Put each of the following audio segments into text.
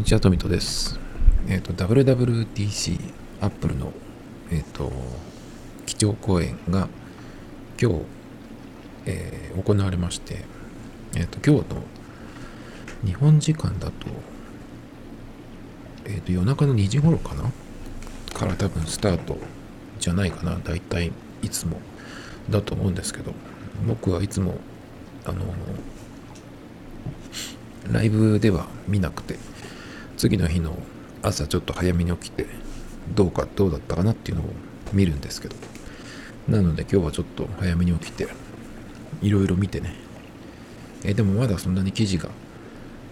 にちは、トミトです。えっ、ー、と、WWDC、アップルの、えっ、ー、と、基調講演が今日、えー、行われまして、えっ、と、今日の日本時間だと、えっ、と、夜中の2時頃かな？から多分スタートじゃないかな？だいたいいつもだと思うんですけど、僕はいつも、あの、ライブでは見なくて、次の日の朝ちょっと早めに起きてどうかどうだったかなっていうのを見るんですけど。なので今日はちょっと早めに起きていろいろ見てね。えでもまだそんなに記事が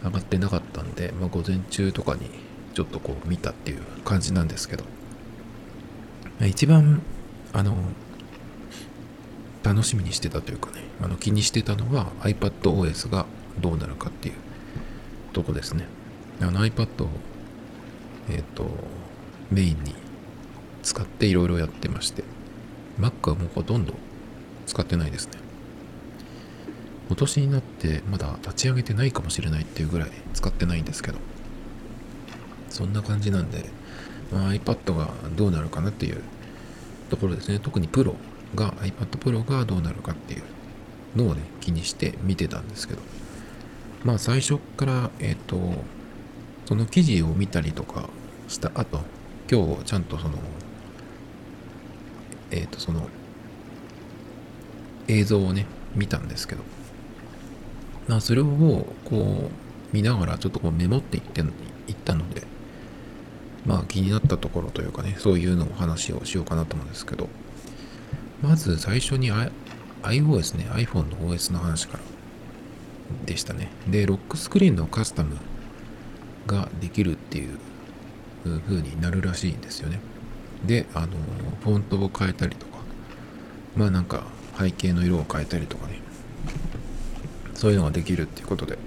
上がってなかったんで、まあ、午前中とかにちょっとこう見たっていう感じなんですけど。一番あの楽しみにしてたというかねあの気にしてたのは iPadOS がどうなるかっていうとこですね。あの iPad を、えっ、ー、と、メインに使っていろいろやってまして、Mac はもうほとんど使ってないですね。今年になってまだ立ち上げてないかもしれないっていうぐらい使ってないんですけど、そんな感じなんで、まあ、iPad がどうなるかなっていうところですね。特に Pro が、iPad Pro がどうなるかっていうのをね、気にして見てたんですけど、まあ最初から、えっ、ー、と、その記事を見たりとかした後、今日ちゃんとその、えっ、ー、と、その、映像をね、見たんですけど、まあ、それをこう、見ながらちょっとこうメモっていっていったので、まあ気になったところというかね、そういうのを話をしようかなと思うんですけど、まず最初に iOS ね、iPhone の OS の話からでしたね。で、ロックスクリーンのカスタムができるっていう風になるらしいんですよね。で、あの、フォントを変えたりとか、まあなんか背景の色を変えたりとかね、そういうのができるっていうことで、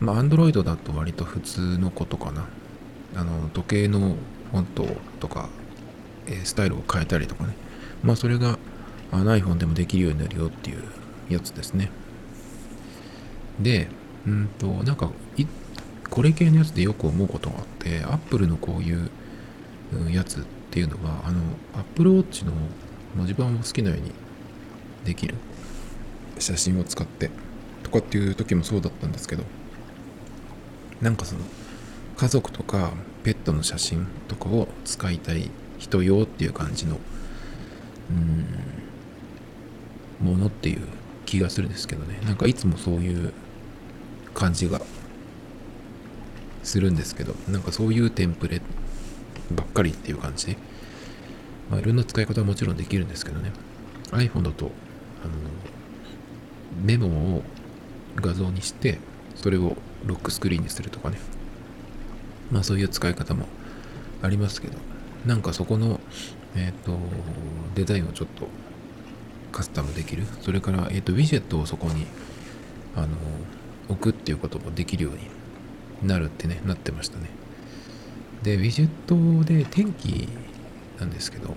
まあ Android だと割と普通のことかな。あの、時計のフォントとか、え、スタイルを変えたりとかね。まあそれが iPhone でもできるようになるよっていうやつですね。で、うんと、なんか、これ系のやつでよく思うことがあって、Apple のこういうやつっていうのは、あの、Apple Watch の文字盤を好きなようにできる写真を使ってとかっていう時もそうだったんですけど、なんかその、家族とかペットの写真とかを使いたい人用っていう感じの、うん、ものっていう気がするんですけどね。なんかいつもそういう感じがするんですけど、なんかそういうテンプレばっかりっていう感じ。で、まあ、いろんな使い方はもちろんできるんですけどね、iPhone だと、あの、メモを画像にして、それをロックスクリーンにするとかね、まあそういう使い方もありますけど、なんかそこの、えっ、ー、と、デザインをちょっとカスタムできる。それから、えっ、ー、と、ウィジェットをそこに、あの、置くっていうこともできるようになるってね、なってましたね。で、ウィジェットで天気なんですけど、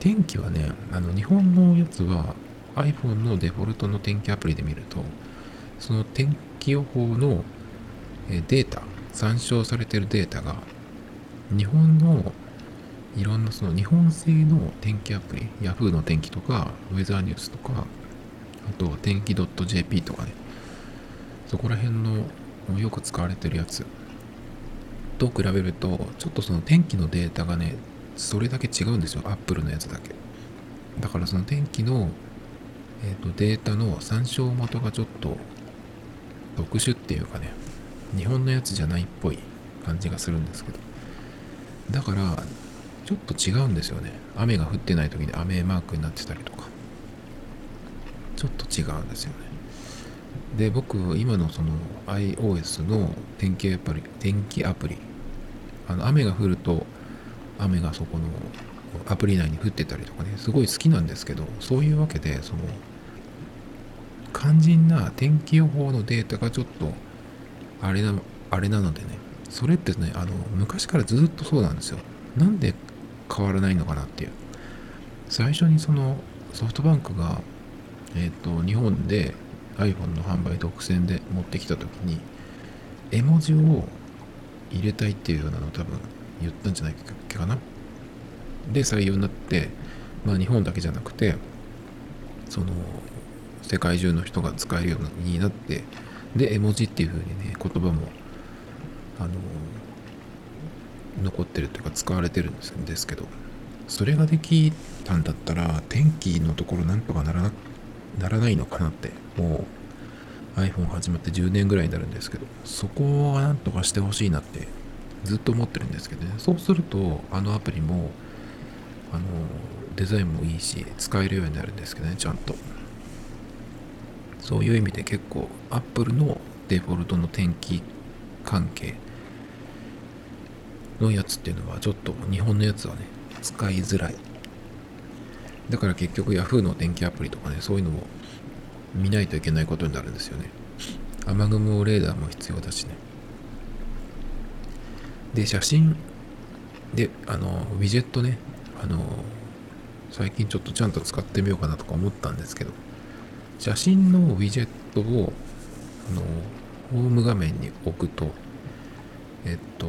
天気はね、あの日本のやつは iPhone のデフォルトの天気アプリで見ると、その天気予報のデータ、参照されてるデータが、日本のいろんなその日本製の天気アプリ、Yahoo の天気とか、ウェザーニュースとか、あと天気 .jp とかね、そこら辺のよく使われてるやつと比べると、ちょっとその天気のデータがね、それだけ違うんですよ。Apple のやつだけ。だからその天気の、えーと、データの参照元がちょっと特殊っていうかね、日本のやつじゃないっぽい感じがするんですけど。だから、ちょっと違うんですよね。雨が降ってない時に雨マークになってたりとか。ちょっと違うんですよね。で、僕、今のその iOS の天気アプリ、天気アプリ、あの雨が降ると、雨がそこのアプリ内に降ってたりとかね、すごい好きなんですけど、そういうわけで、その、肝心な天気予報のデータがちょっと、あれな、あれなのでね、それってね、あの、昔からずっとそうなんですよ。なんで変わらないのかなっていう。最初にそのソフトバンクが、えっ、ー、と、日本で iPhone の販売独占で持ってきた時に絵文字を入れたいっていうようなのを多分言ったんじゃないかな。で採用になって、まあ日本だけじゃなくて、その世界中の人が使えるようになって、で、絵文字っていう風にね、言葉も、あの、残ってるというか使われてるんですけど、それができたんだったら、天気のところなんとかならなならないのかなって、もう iPhone 始まって10年ぐらいになるんですけど、そこはなんとかしてほしいなってずっと思ってるんですけどね。そうすると、あのアプリも、あの、デザインもいいし、使えるようになるんですけどね、ちゃんと。そういう意味で結構 Apple のデフォルトの天気関係のやつっていうのはちょっと日本のやつはね使いづらいだから結局 Yahoo の天気アプリとかねそういうのを見ないといけないことになるんですよね。雨雲レーダーも必要だしね。で写真であのウィジェットね。あの最近ちょっとちゃんと使ってみようかなとか思ったんですけど写真のウィジェットをあのホーム画面に置くとえっと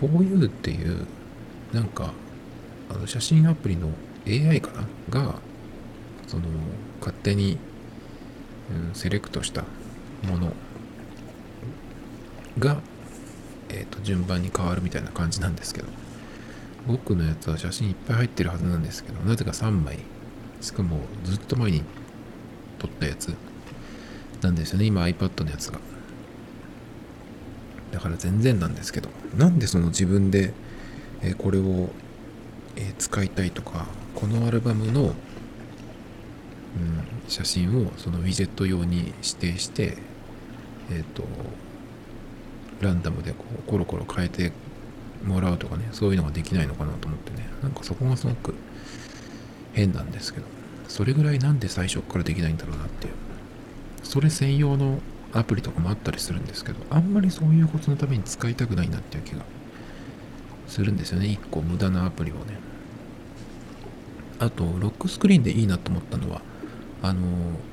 4U っていうなんかあの写真アプリの AI かな？がその勝手に、セレクトしたものが、えーと、と順番に変わるみたいな感じなんですけど僕のやつは写真いっぱい入ってるはずなんですけどなぜか3枚しかもずっと前に撮ったやつなんですよね今 iPad のやつが。だから全然なんですけどなんでその自分で、えこれを、え使いたいとかこのアルバムの、うん、写真をそのウィジェット用に指定してえっ、ー、とランダムでこうコロコロ変えてもらうとかねそういうのができないのかなと思ってね。なんかそこがすごく変なんですけど。それぐらいなんで最初からできないんだろうなっていう。それ専用のアプリとかもあったりするんですけどあんまりそういうことのために使いたくないなっていう気がするんですよね。一個無駄なアプリをね。あとロックスクリーンでいいなと思ったのはあの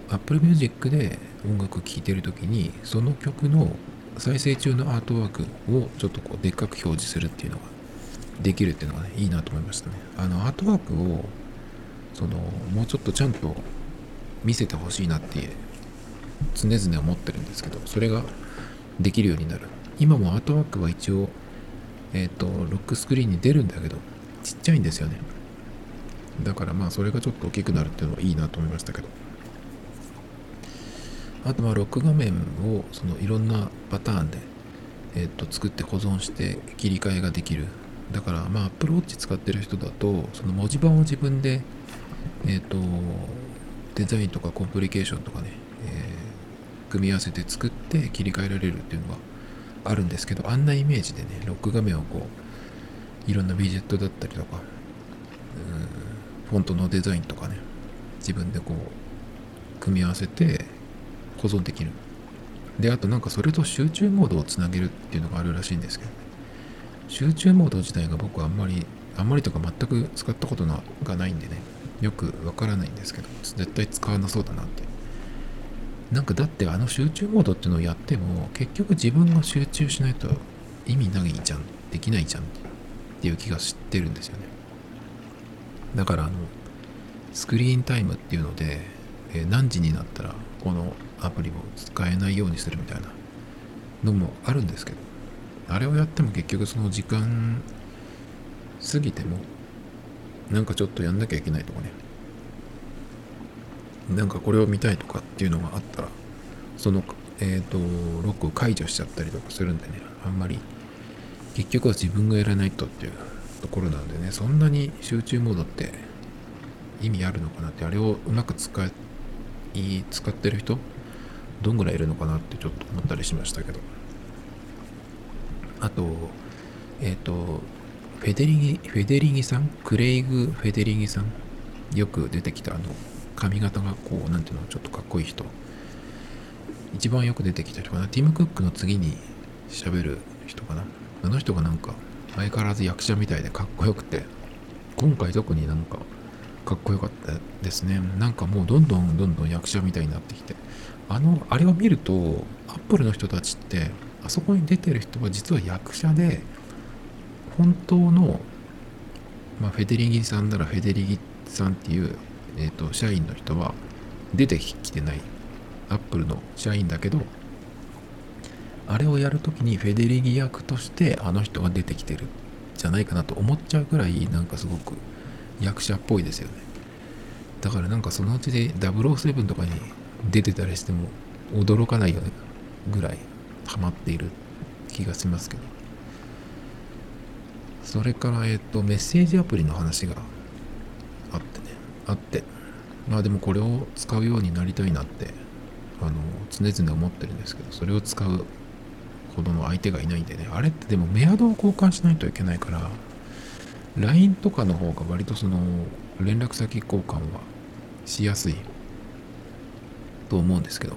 Apple Music で音楽聴いてる時にその曲の再生中のアートワークをちょっとこうでっかく表示するっていうのができるっていうのがねいいなと思いましたね。あのアートワークをそのもうちょっとちゃんと見せてほしいなって常々思ってるんですけどそれができるようになる。今もアートワークは一応えっ、ー、とロックスクリーンに出るんだけどちっちゃいんですよね。だからまあそれがちょっと大きくなるっていうのはいいなと思いましたけど。あとまあロック画面をそのいろんなパターンで、えー、と作って保存して切り替えができる。だからまあ Apple Watch 使ってる人だとその文字盤を自分でえっ、とデザインとかコンプリケーションとかね、えー、組み合わせて作って切り替えられるっていうのがあるんですけどあんなイメージでねロック画面をこういろんなビジェットだったりとかフォントのデザインとかね。自分でこう組み合わせて保存できる。であとなんかそれと集中モードをつなげるっていうのがあるらしいんですけど、ね、集中モード自体が僕はあんまりあんまりとか全く使ったことがないんでね。よくわからないんですけど絶対使わなそうだなって。なんかだってあの集中モードっていうのをやっても結局自分が集中しないと意味ないじゃん。できないじゃんっていう気がしてるんですよね。だからあのスクリーンタイムっていうので、え何時になったらこのアプリを使えないようにするみたいなのもあるんですけどあれをやっても結局その時間過ぎてもなんかちょっとやんなきゃいけないとかね。なんかこれを見たいとかっていうのがあったらそのえっ、ー、とロックを解除しちゃったりとかするんでねあんまり結局は自分がやらないとっていう。ところなんでねそんなに集中モードって意味あるのかなってあれをうまく使い使ってる人どんぐらいいるのかなってちょっと思ったりしましたけどあとえっ、ー、とフェデリギ、フェデリギさん？クレイグ・フェデリギさん？よく出てきたあの髪型がこう、なんていうの、ちょっとかっこいい人。一番よく出てきた人かな？ティム・クックの次に喋る人かな？あの人がなんか相変わらず役者みたいでかっこよくて、今回特になんかかっこよかったですね。なんかもうどんどんどんどん役者みたいになってきて。あの、あれを見ると、アップルの人たちって、あそこに出てる人は実は役者で本当の、まあ、フェデリギさんならフェデリギさんっていう、えーと、社員の人は出てきてないアップルの社員だけどあれをやるときにフェデリギ役としてあの人が出てきてるじゃないかなと思っちゃうくらいなんかすごく役者っぽいですよね。だからなんかそのうちで007とかに出てたりしても驚かないよねぐらいハマっている気がしますけど。それからえっとメッセージアプリの話があってね。あって。まあでもこれを使うようになりたいなってあの常々思ってるんですけどそれを使うほどの相手がいないんでね。あれってでもメアドを交換しないといけないから LINE とかの方が割とその連絡先交換はしやすいと思うんですけど。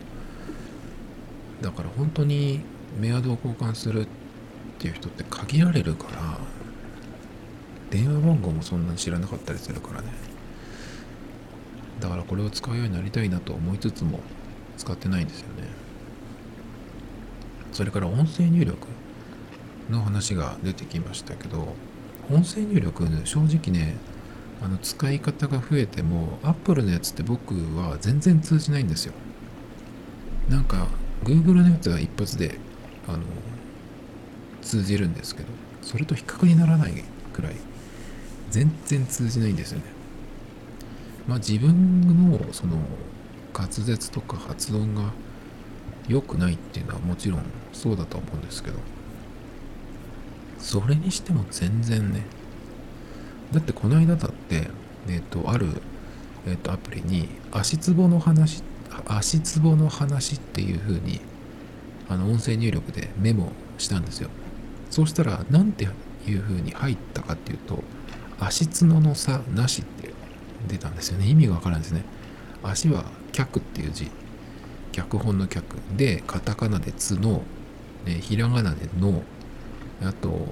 だから本当にメアドを交換するっていう人って限られるから電話番号もそんなに知らなかったりするからね。だからこれを使うようになりたいなと思いつつも使ってないんですよね。それから音声入力の話が出てきましたけど音声入力正直ねあの使い方が増えても Apple のやつって僕は全然通じないんですよ。なんか Google のやつは一発であの通じるんですけどそれと比較にならないくらい全然通じないんですよね。まあ自分のその滑舌とか発音が良くないっていうのはもちろんそうだと思うんですけど。それにしても全然ね。だってこの間だってえっ、ー、とある、えーと、アプリに足つぼの話足つぼの話っていう風にあの音声入力でメモしたんですよ。そうしたら何ていう風に入ったかっていうと足つのの差なしって出たんですよね。意味がわからんですね。足は脚っていう字。脚本の脚でカタカナで角、ね、ひらがなでのあと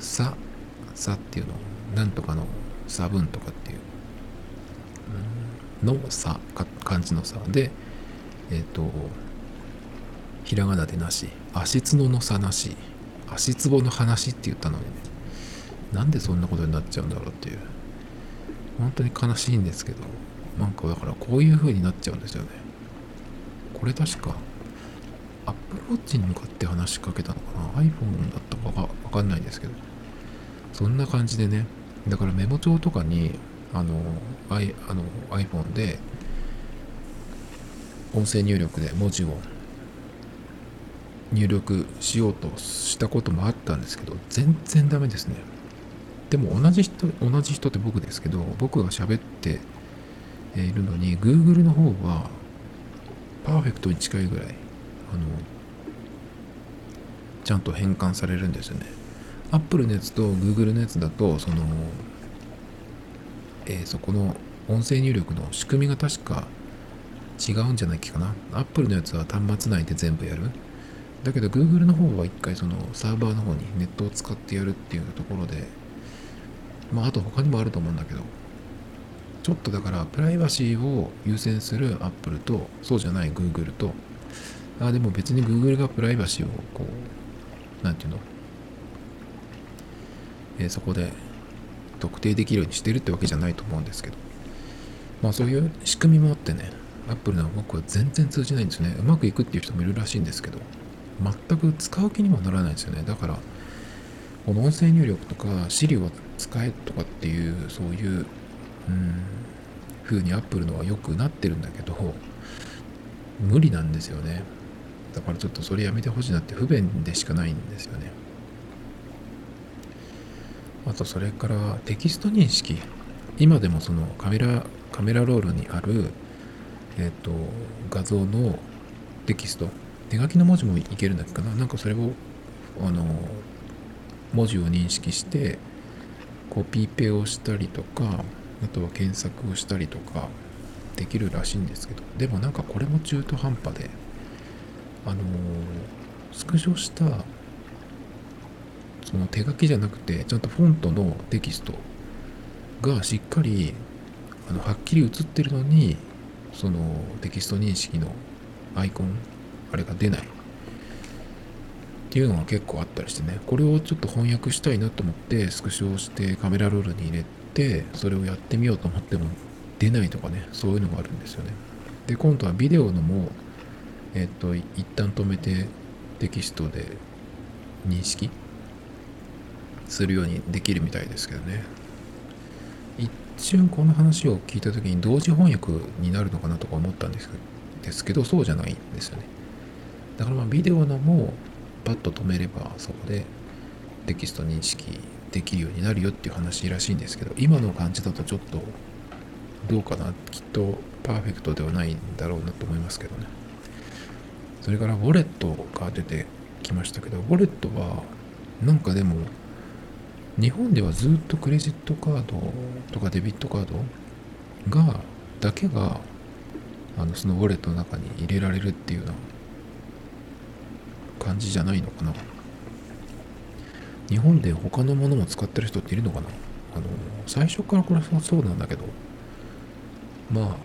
ささっていうのなんとかの差分とかっていう。の差漢字の差でえっ、ー、とひらがなでなし足つのの差なし。足つぼの話って言ったのにね。なんでそんなことになっちゃうんだろうっていう。本当に悲しいんですけど。なんかだからこういう風になっちゃうんですよね。これ確か Apple Watch に向かって話しかけたのかな？iPhone だったかわかんないですけど。そんな感じでね。だからメモ帳とかにあの I あの iPhone で音声入力で文字を入力しようとしたこともあったんですけど全然ダメですね。でも同じ人同じ人って僕ですけど僕が喋っているのに Google の方はパーフェクトに近いぐらいあのちゃんと変換されるんですよね。Apple のやつと Google のやつだとその、えー、そこの音声入力の仕組みが確か違うんじゃないかな。Apple のやつは端末内で全部やる。だけど Google の方は一回そのサーバーの方にネットを使ってやるっていうところでまああと他にもあると思うんだけど。ちょっとだからプライバシーを優先する Apple とそうじゃない Google とあでも別に Google がプライバシーをこうなんていうの、えー、そこで特定できるようにしてるってわけじゃないと思うんですけど。まあそういう仕組みもあってね Apple の僕は全然通じないんですね。うまくいくっていう人もいるらしいんですけど全く使う気にもならないんですよね。だからこの音声入力とか Siri を使えとかっていうそういううん。風に Apple のは良くなってるんだけど無理なんですよね。だからちょっとそれやめてほしいなって不便でしかないんですよね。あとそれからテキスト認識。今でもそのカメラカメラロールにあるえっ、ー、と画像のテキスト。手書きの文字もいけるんだっけかな。なんかそれをあの文字を認識してコピーペをしたりとかあとは検索をしたりとかできるらしいんですけど。でもなんかこれも中途半端であのスクショしたその手書きじゃなくてちゃんとフォントのテキストがしっかりあのはっきり写ってるのにそのテキスト認識のアイコンあれが出ない。っていうのが結構あったりしてね。これをちょっと翻訳したいなと思ってスクショしてカメラロールに入れてそれをやってみようと思っても出ないとかねそういうのがあるんですよね。で今度はビデオのもえっと一旦止めてテキストで認識するようにできるみたいですけどね。一瞬この話を聞いた時に同時翻訳になるのかなとか思ったんですですけどそうじゃないんですよね。だからまあビデオのもパッと止めればそこでテキスト認識できるようになるよっていう話らしいんですけど今の感じだとちょっとどうかなきっとパーフェクトではないんだろうなと思いますけどね。それからウォレットが出てきましたけどウォレットはなんかでも日本ではずっとクレジットカードとかデビットカードがだけがあのそのウォレットの中に入れられるっていうような感じじゃないのかな。日本で他のものも使ってる人っているのかな？あの最初からこれはそうなんだけど。まあ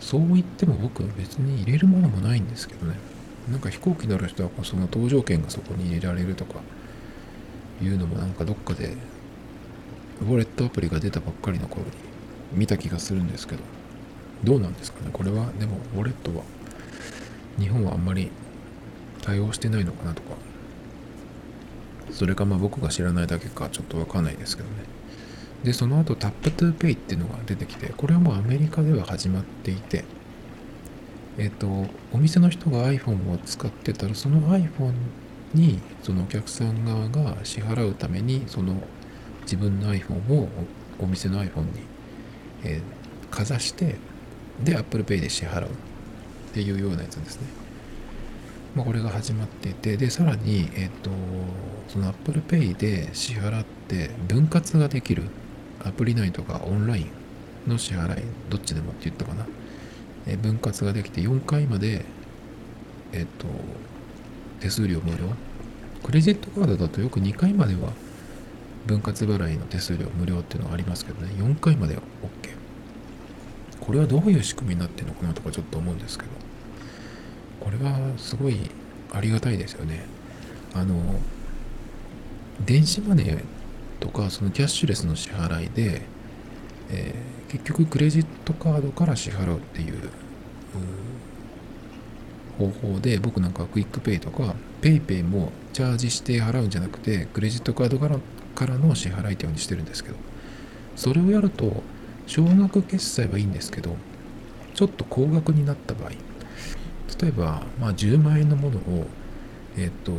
そう言っても僕は別に入れるものもないんですけどね。なんか飛行機乗る人はその搭乗券がそこに入れられるとかいうのもなんかどっかでウォレットアプリが出たばっかりの頃に見た気がするんですけど。どうなんですかね？これはでもウォレットは日本はあんまり対応してないのかなとか。それかまあ僕が知らないだけかちょっとわかんないですけどねでその後 Tap to Pay っていうのが出てきてこれはもうアメリカでは始まっていてえっ、とお店の人が iPhone を使ってたらその iPhone にそのお客さん側が支払うためにその自分の iPhone をお店の iPhone に、えー、かざしてで Apple Pay で支払うっていうようなやつですね。まあ、これが始まっていてでさらに、えっ、ー、とその Apple Pay で支払って分割ができるアプリ内とかオンラインの支払いどっちでもって言ったかな、えー、分割ができて4回までえっ、ー、と手数料無料。クレジットカードだとよく2回までは分割払いの手数料無料っていうのがありますけどね。4回までは OK これはどういう仕組みになってるのかなとかちょっと思うんですけど。これはすごいありがたいですよね。あの電子マネーとかそのキャッシュレスの支払いで、えー、結局クレジットカードから支払うっていう方法で僕なんか QUICPay とか PayPay もチャージして払うんじゃなくてクレジットカードからからの支払いってようにしてるんですけどそれをやると少額決済はいいんですけどちょっと高額になった場合例えば、まあ、10万円のものをえっ、と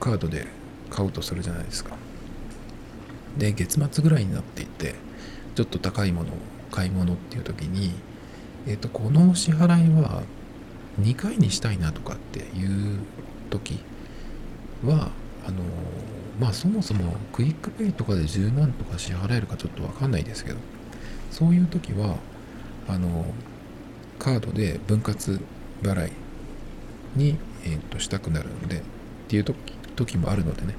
カードで買うとするじゃないですか。で月末ぐらいになっていてちょっと高いものを買い物っていう時にえっ、とこの支払いは2回にしたいなとかっていう時はあのまあそもそも QUICPay とかで10万とか支払えるかちょっとわかんないですけどそういう時はあのカードで分割払いに、えー、としたくなるんでっていう時時もあるのでね。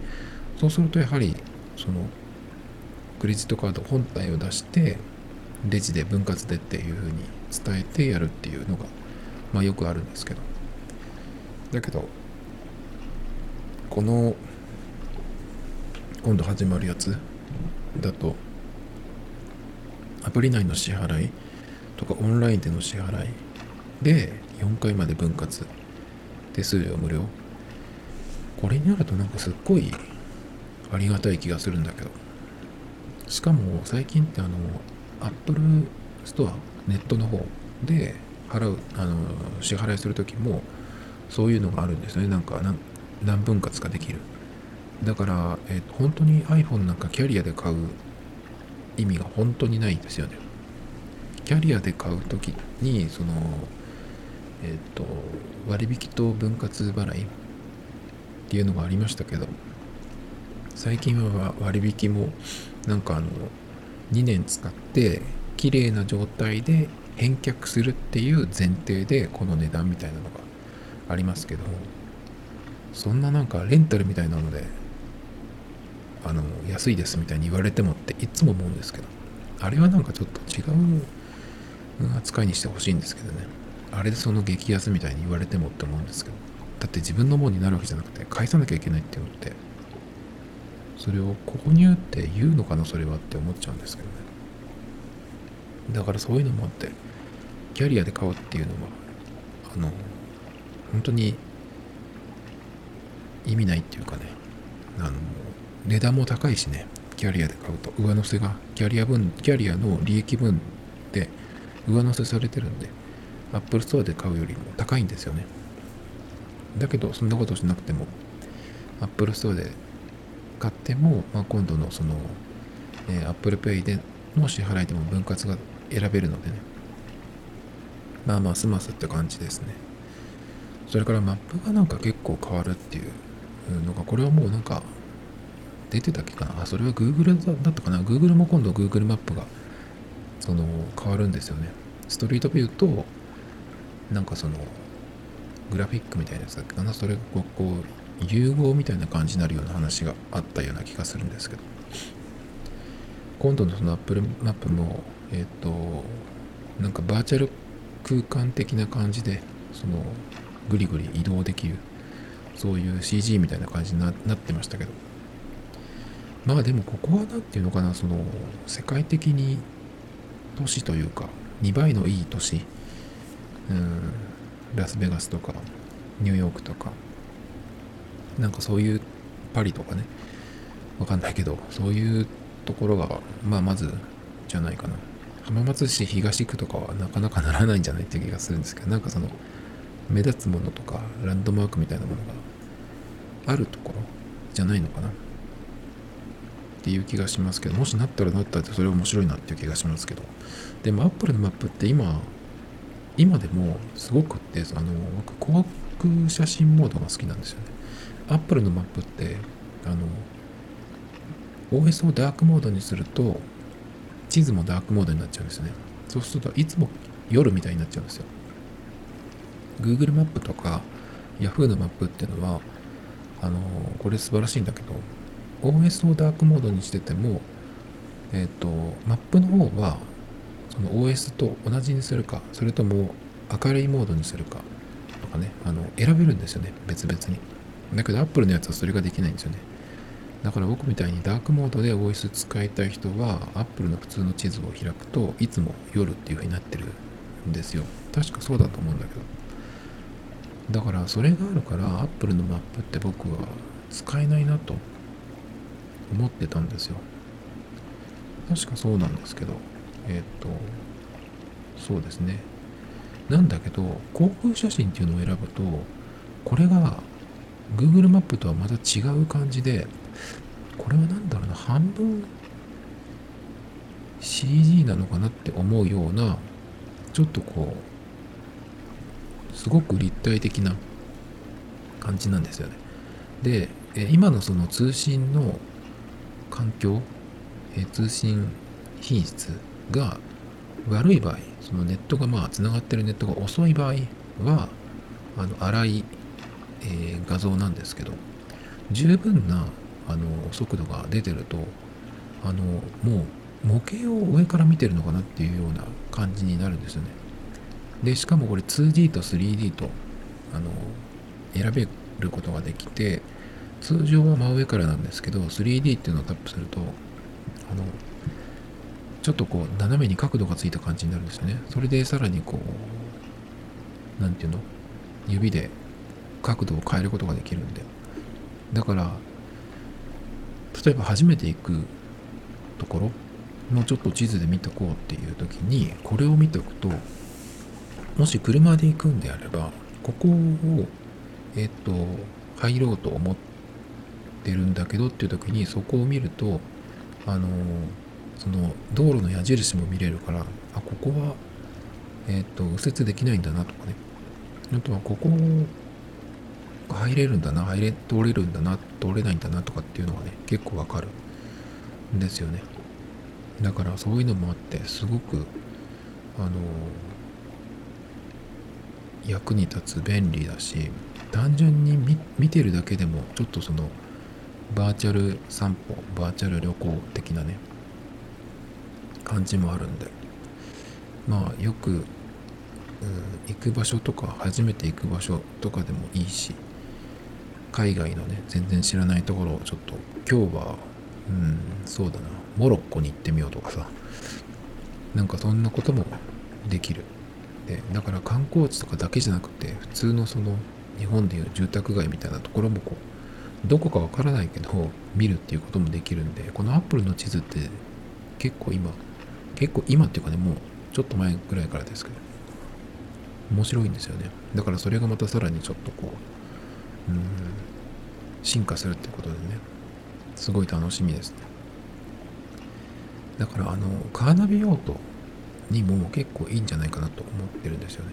そうするとやはりそのクレジットカード本体を出してレジで分割でっていうふうに伝えてやるっていうのがまあよくあるんですけど。だけどこの今度始まるやつだとアプリ内の支払いとかオンラインでの支払いで4回まで分割手数料無料。これになるとなんかすっごいありがたい気がするんだけど。しかも最近ってあの Apple ストアネットの方で払うあの支払いする時もそういうのがあるんですね。なんか何分割かできる。だから、えー、本当に iPhone なんかキャリアで買う意味が本当にないんですよね。キャリアで買う時にそのえっ、ー、と割引と分割払いっていうのがありましたけど最近は割引もなんかあの2年使って綺麗な状態で返却するっていう前提でこの値段みたいなのがありますけどそんななんかレンタルみたいなのであの安いですみたいに言われてもっていつも思うんですけどあれはなんかちょっと違う扱いにしてほしいんですけどね。あれでその激安みたいに言われてもって思うんですけどだって自分のものになるわけじゃなくて返さなきゃいけないっていうのってそれを購入って言うのかなそれはって思っちゃうんですけどね。だからそういうのもあってキャリアで買うっていうのはあの本当に意味ないっていうかねあの値段も高いしねキャリアで買うと上乗せがキャリア分キャリアの利益分で上乗せされてるんで Apple Store で買うよりも高いんですよね。だけどそんなことしなくても Apple Store で買っても、まあ、今度のその、えー、Apple Pay での支払いでも分割が選べるのでね。まあまあ済ますって感じですね。それからマップがなんか結構変わるっていうのがこれはもうなんか出てたっけかな？あそれは Google だったかな？Google も今度 Google マップがその変わるんですよね。ストリートビューとなんかそのグラフィックみたいなやつだっけかな？それがこう融合みたいな感じになるような話があったような気がするんですけど。今度のその Apple マップもえっ、ー、となんかバーチャル空間的な感じでそのぐりぐり移動できるそういう CG みたいな感じになってましたけど。まあでもここは何て言うのかな？その世界的に都市というか2倍のいい都市うん。ラスベガスとかニューヨークとか。なんかそういうパリとかね。わかんないけどそういうところがまあまずじゃないかな。浜松市東区とかはなかなかならないんじゃないって気がするんですけどなんかその目立つものとかランドマークみたいなものがあるところじゃないのかな。っていう気がしますけどもしなったらなったってそれ面白いなっていう気がしますけど。でもアップルのマップって今今でもすごくってあの僕広告写真モードが好きなんですよね。アップルのマップってあの OS をダークモードにすると地図もダークモードになっちゃうんですね。そうするといつも夜みたいになっちゃうんですよ。Google マップとか Yahoo のマップっていうのはあのこれ素晴らしいんだけど OS をダークモードにしててもえっ、ー、とマップの方はその OS と同じにするかそれとも明るいモードにするかとかねあの選べるんですよね別々に。だけど Apple のやつはそれができないんですよね。だから僕みたいにダークモードで OS 使いたい人は Apple の普通の地図を開くといつも夜っていう風になってるんですよ。確かそうだと思うんだけど。だからそれがあるから Apple のマップって僕は使えないなと思ってたんですよ。確かそうなんですけど。えっ、とそうですね。なんだけど航空写真っていうのを選ぶとこれが Google マップとはまた違う感じでこれは何だろうな半分 CG なのかなって思うようなちょっとこうすごく立体的な感じなんですよね。で今のその通信の環境通信品質が悪い場合そのネットがまあつながってるネットが遅い場合はあの荒い、えー、画像なんですけど十分なあの速度が出てるとあのもう模型を上から見てるのかなっていうような感じになるんですよね。でしかもこれ 2D と 3D とあの選べることができて通常は真上からなんですけど 3D っていうのをタップするとあのちょっとこう斜めに角度がついた感じになるんですよね。それでさらにこう何て言うの？指で角度を変えることができるんで。だから例えば初めて行くところもちょっと地図で見とこうっていう時にこれを見ておくともし車で行くんであればここをえっ、と入ろうと思ってるんだけどっていう時にそこを見るとあのその道路の矢印も見れるからあここはえっ、と右折できないんだなとかね。あとはここ入れるんだな入れ通れるんだな通れないんだなとかっていうのがね結構わかるんですよね。だからそういうのもあってすごくあの役に立つ便利だし単純に見てるだけでもちょっとそのバーチャル散歩バーチャル旅行的なね感じもあるんで。まあよく、行く場所とか初めて行く場所とかでもいいし海外のね全然知らないところをちょっと今日はうんそうだなモロッコに行ってみようとかさ。なんかそんなこともできる。でだから観光地とかだけじゃなくて普通のその日本でいう住宅街みたいなところもこうどこかわからないけど見るっていうこともできるんでこのアップルの地図って結構今結構今っていうかねもうちょっと前ぐらいからですけど面白いんですよね。だからそれがまたさらにちょっとこううん進化するってことでねすごい楽しみですね。だからあのカーナビ用途にも結構いいんじゃないかなと思ってるんですよね。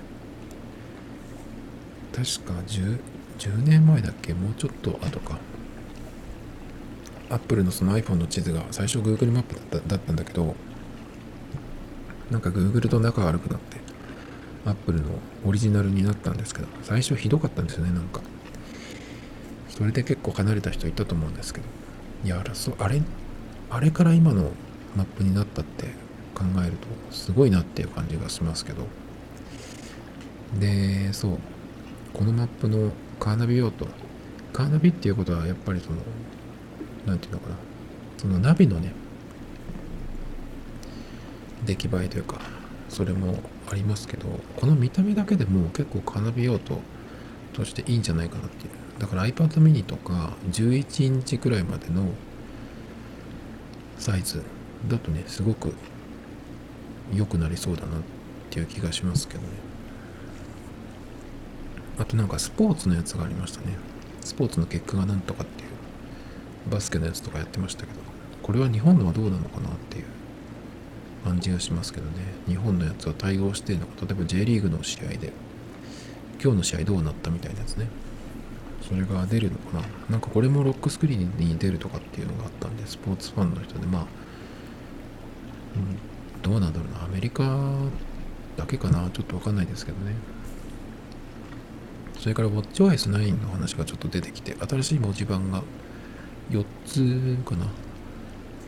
確か 10, 10年前だっけ？もうちょっと後か。アップルのその iPhone の地図が最初 Google マップだっただったんだけどなんか Google と仲悪くなって Apple のオリジナルになったんですけど最初ひどかったんですよねなんか。それで結構離れた人いたと思うんですけど。いやあれあれから今のマップになったって考えるとすごいなっていう感じがしますけど。でそう。このマップのカーナビ用途。カーナビっていうことはやっぱりその何て言うのかな。そのナビのね出来栄えというかそれもありますけどこの見た目だけでも結構カーナビ用途としていいんじゃないかなっていう。だから iPad mini とか11インチくらいまでのサイズだとねすごく良くなりそうだなっていう気がしますけどね。あとなんかスポーツのやつがありましたね。スポーツの結果がなんとかっていうバスケのやつとかやってましたけどこれは日本のはどうなのかなっていう。感じがしますけどね。日本のやつは対応してるのか。例えば J リーグの試合で今日の試合どうなったみたいなやつね。それが出るのかな。なんかこれもロックスクリーンに出るとかっていうのがあったんでスポーツファンの人でまあ、うん、どうなんだろうな。アメリカだけかな。ちょっとわかんないですけどね。それから WatchOS9 の話がちょっと出てきて新しい文字盤が4つかな。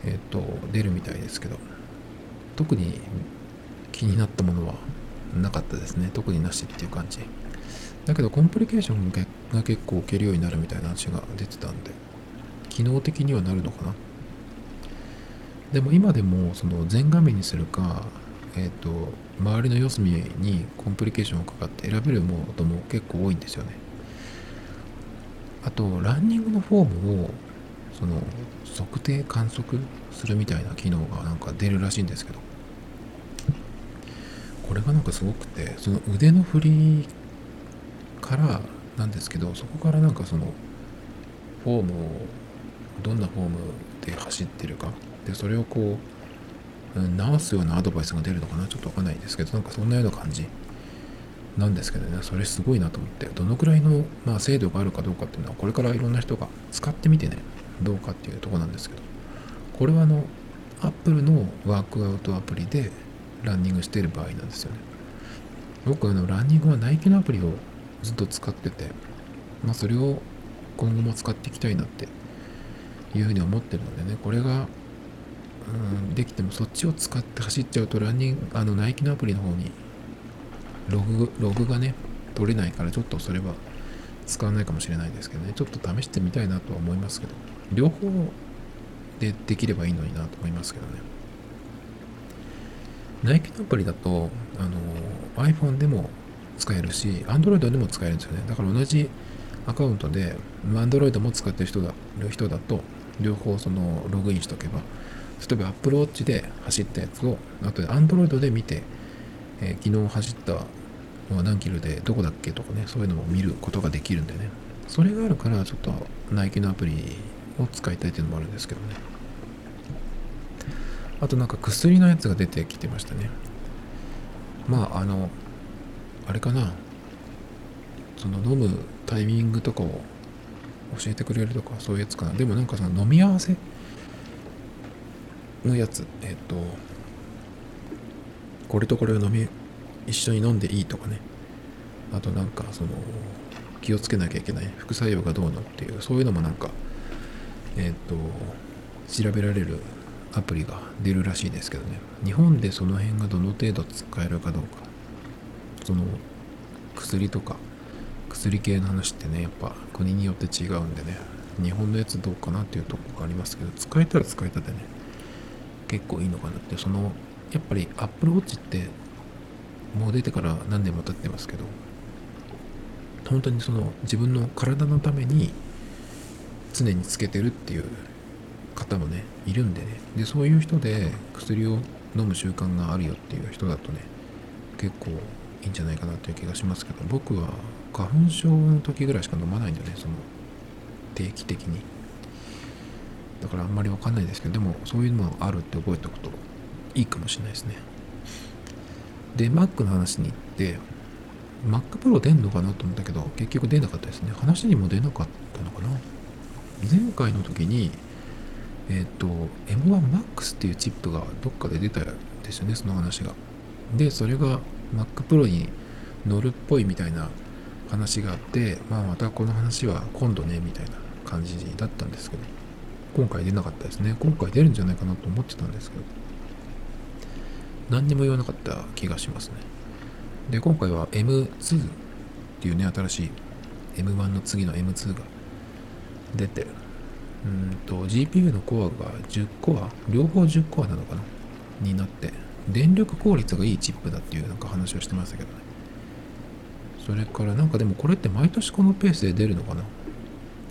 えっ、ー、と出るみたいですけど。特に気になったものはなかったですね。特になしっていう感じ。だけどコンプリケーションが結構置けるようになるみたいな話が出てたんで機能的にはなるのかな。でも今でもその全画面にするかえっ、ー、と周りの四隅にコンプリケーションをかかって選べるモードも結構多いんですよね。あとランニングのフォームをその測定観測するみたいな機能がなんか出るらしいんですけど。これがなんかすごくてその腕の振りからなんですけどそこからなんかそのフォームをどんなフォームで走ってるか。でそれをこう直すようなアドバイスが出るのかな。ちょっとわかんないですけどなんかそんなような感じ。なんですけどね。それすごいなと思って。どのくらいの、まあ、精度があるかどうかっていうのはこれからいろんな人が使ってみてねどうかっていうとこなんですけど。これはあの Apple のワークアウトアプリでランニングしている場合なんですよね。僕あのランニングはナイキのアプリをずっと使っててまあそれを今後も使っていきたいなっていうふうに思ってるのでねこれがうんできてもそっちを使って走っちゃうとランニングあのナイキのアプリの方にログログがね取れないからちょっとそれは使わないかもしれないですけどね。ちょっと試してみたいなとは思いますけど両方でできればいいのになと思いますけどね。ナイキのアプリだとあの iPhone でも使えるし Android でも使えるんですよね。だから同じアカウントで Android も使ってる人だる人だと両方そのログインしとけば例えば Apple Watch で走ったやつを後で Android で見て、えー、昨日走ったのは何キロでどこだっけとかねそういうのも見ることができるんでね。それがあるからちょっとナイキのアプリを使いたいっていうのもあるんですけどね。あとなんか薬のやつが出てきてましたね。まああのあれかな。その飲むタイミングとかを教えてくれるとかそういうやつかな。でもなんかその飲み合わせのやつ。えっ、とこれとこれを飲み一緒に飲んでいいとかね。あとなんかその気をつけなきゃいけない。副作用がどうのっていうそういうのもなんかえっ、と調べられるアプリが出るらしいですけどね。日本でその辺がどの程度使えるかどうか。その薬とか薬系の話ってねやっぱ国によって違うんでね。日本のやつどうかなっていうとこがありますけど使えたら使えたでね結構いいのかなって。そのやっぱり Apple Watch ってもう出てから何年も経ってますけど本当にその自分の体のために常につけてるっていう方もねいるんでね。でそういう人で薬を飲む習慣があるよっていう人だとね結構いいんじゃないかなという気がしますけど僕は花粉症の時ぐらいしか飲まないんだよねその定期的に。だからあんまりわかんないですけどでもそういうのがあるって覚えておくといいかもしれないですね。で Mac の話に行って Mac Pro 出んのかなと思ったけど結局出なかったですね。話にも出なかったのかな。前回の時にえっ、ー、と M1Max っていうチップがどっかで出たんですよねその話が。でそれが Mac Pro に乗るっぽいみたいな話があってまあまたこの話は今度ねみたいな感じだったんですけど今回出なかったですね。今回出るんじゃないかなと思ってたんですけど何にも言わなかった気がしますね。で今回は M2 っていうね新しい M1 の次の M2 が出てるうんと GPU のコアが10コア？両方10コアなのかな？になって。電力効率がいいチップだっていうなんか話をしてましたけどね。それからなんかでもこれって毎年このペースで出るのかな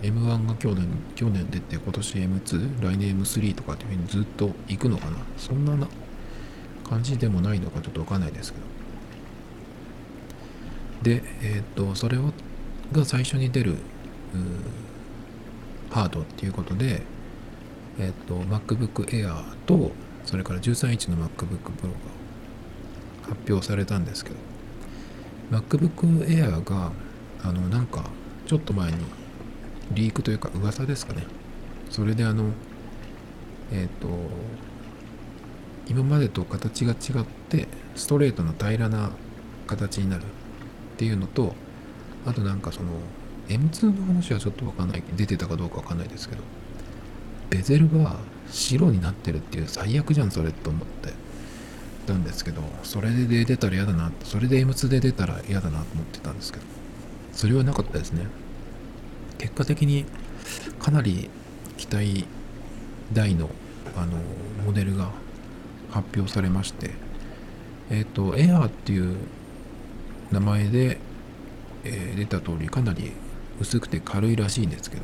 ？M1 が去年去年出て今年 M2 来年 M3 とかっていうふうにずっと行くのかな？そんなな感じでもないのかちょっとわかんないですけど。でえっ、とそれをが最初に出るハードっていうことでえっ、と MacBook Air とそれから13インチの MacBook Pro が発表されたんですけど MacBook Air があのなんかちょっと前にリークというか噂ですかね。それであのえっ、と今までと形が違ってストレートの平らな形になるっていうのとあとなんかその M2 の話はちょっとわかんない出てたかどうかわかんないですけどベゼルが白になってるっていう最悪じゃんそれと思ってたんですけどそれで出たら嫌だなそれで M2 で出たら嫌だなと思ってたんですけどそれはなかったですね。結果的にかなり期待大のあのモデルが発表されましてえっ、ー、と Air っていう名前で、えー、出た通りかなり薄くて軽いらしいんですけど。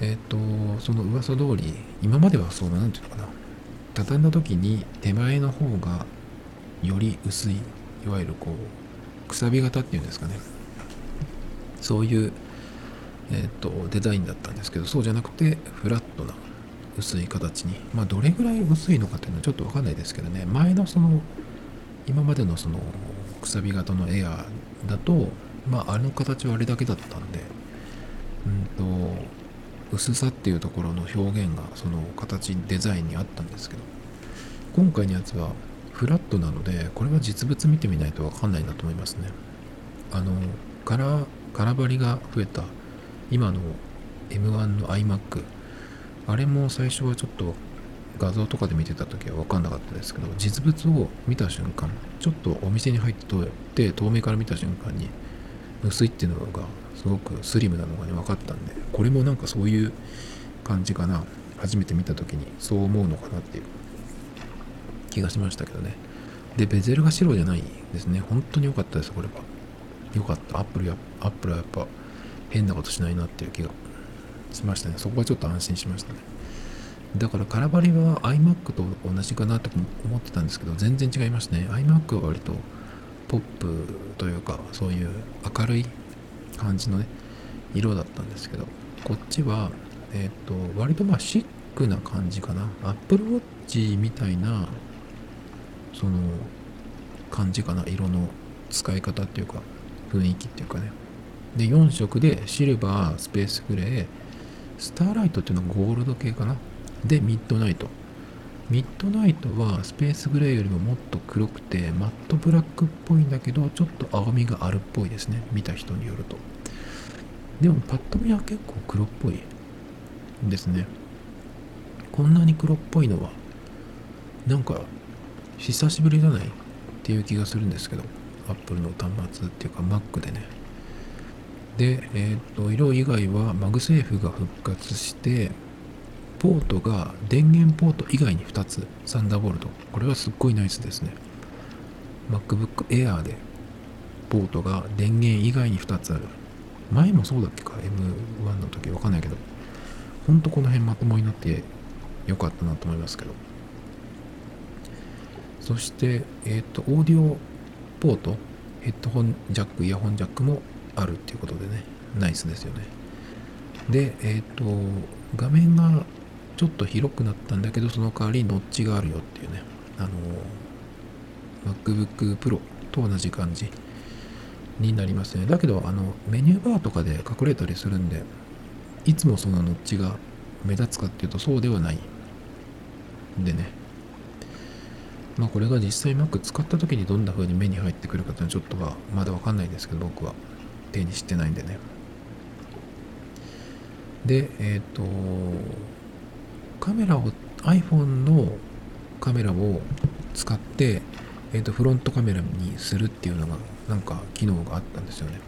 えっ、ー、とその噂通り今まではそうなんていうのかな。畳んだ時に手前の方がより薄いいわゆるこうくさび型っていうんですかね。そういう、えーと、デザインだったんですけどそうじゃなくてフラットな薄い形に。まあどれぐらい薄いのかっていうのはちょっとわかんないですけどね。前のその今までのそのくさび型のエアーだとまああの形はあれだけだったんでうんと薄さっていうところの表現がその形デザインにあったんですけど今回のやつはフラットなのでこれは実物見てみないと分かんないなと思いますね。あのカラカラバリが増えた今の M1 の iMac あれも最初はちょっと画像とかで見てた時は分かんなかったですけど実物を見た瞬間ちょっとお店に入って遠目から見た瞬間に薄いっていうのがすごくスリムなのがね分かったんでこれもなんかそういう感じかな。初めて見た時にそう思うのかなっていう。気がしましたけどね。でベゼルが白じゃないですね。本当に良かったですこれは。良かった。アップルやアップルはやっぱ変なことしないなっていう気がしましたね。そこはちょっと安心しましたね。だからカラバリは iMac と同じかなと思ってたんですけど全然違いますね。iMac は割とポップというかそういう明るい感じのね色だったんですけどこっちはえっ、ー、と割とまあシックな感じかな。Apple Watch みたいなその感じかな。色の使い方っていうか雰囲気っていうかね。で4色でシルバースペースグレースターライトっていうのはゴールド系かな。でミッドナイト。ミッドナイトはスペースグレーよりももっと黒くてマットブラックっぽいんだけどちょっと青みがあるっぽいですね。見た人によると。でもパッと見は結構黒っぽいですね。こんなに黒っぽいのはなんか久しぶりじゃないっていう気がするんですけど。Apple の端末っていうか Mac でね。で、えっ、と、色以外は MagSafe が復活して、ポートが電源ポート以外に2つ、 Thunderbolt。これはすっごいナイスですね。MacBook Air でポートが電源以外に2つある。前もそうだっけか ?M1 の時わかんないけど。ほんとこの辺まともになってよかったなと思いますけど。そして、えっ、ー、と、オーディオポート、ヘッドホンジャック、イヤホンジャックもあるっていうことでね、ナイスですよね。で、えっ、ー、と、画面がちょっと広くなったんだけど、その代わりノッチがあるよっていうね、あの、MacBook Pro と同じ感じになりますね。だけど、あの、メニューバーとかで隠れたりするんで、いつもそのノッチが目立つかっていうとそうではない。でね。まあこれが実際 Mac 使った時にどんな風に目に入ってくるかっていうのはちょっとはまだわかんないですけど、僕は手にしてないんでね。で、えっ、ー、と、カメラを、iPhone のカメラを使って、え、ー、と、フロントカメラにするっていうのが、なんか機能があったんですよね。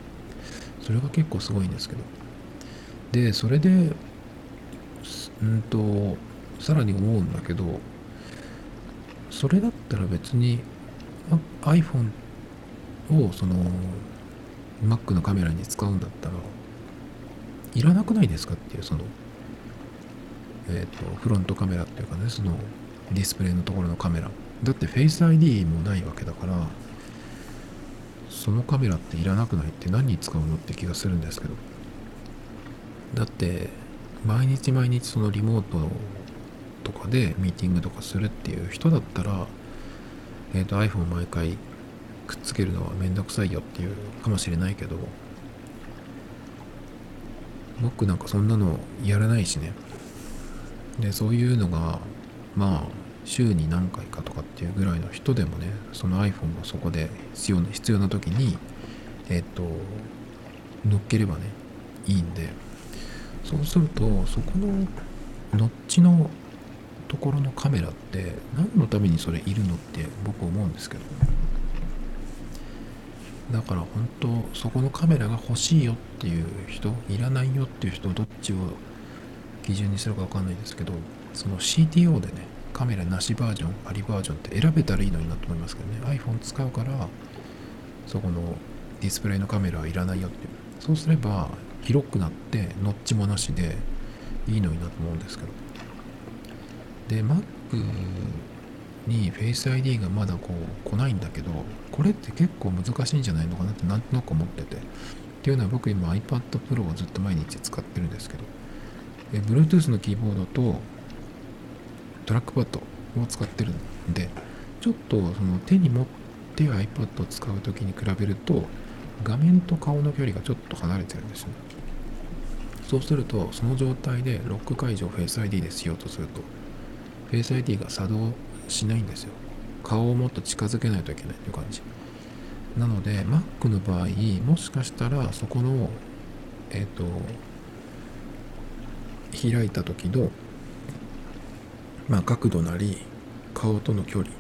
それが結構すごいんですけど。で、それで、うんと、さらに思うんだけど、それだったら別に iPhone をその Mac のカメラに使うんだったらいらなくないですかっていうそのえ、ー、とフロントカメラっていうかねそのディスプレイのところのカメラ。だって Face ID もないわけだからそのカメラっていらなくないって何に使うのって気がするんですけど。だって毎日毎日そのリモートとかでミーティングとかするっていう人だったら、えー、と iPhone 毎回くっつけるのはめんどくさいよっていうかもしれないけど僕なんかそんなのやらないしね。でそういうのがまあ週に何回かとかっていうぐらいの人でもねその iPhone をそこで必要な必要な時にえっ、と乗っければねいいんで。そうするとそこのノッチのところのカメラって何のためにそれいるのって僕思うんですけど。だから本当そこのカメラが欲しいよっていう人いらないよっていう人どっちを基準にするか分かんないですけどその CTO でねカメラなしバージョンありバージョンって選べたらいいのになと思いますけどね。iPhone 使うからそこのディスプレイのカメラはいらないよっていう。そうすれば広くなってノッチもなしでいいのになと思うんですけど。で Mac に Face ID がまだこう来ないんだけどこれって結構難しいんじゃないのかなってなんとなく思ってて。っていうのは僕今 iPad Pro をずっと毎日使ってるんですけど。え Bluetooth のキーボードとトラックパッドを使ってるんでちょっとその手に持って iPad を使う時に比べると画面と顔の距離がちょっと離れてるんですよ。ねそうするとその状態でロック解除を Face ID でしようとすると Face ID が作動しないんですよ。顔をもっと近づけないといけないという感じ。なので Mac の場合もしかしたらそこのえっ、ー、と開いた時のまあ角度なり顔との距離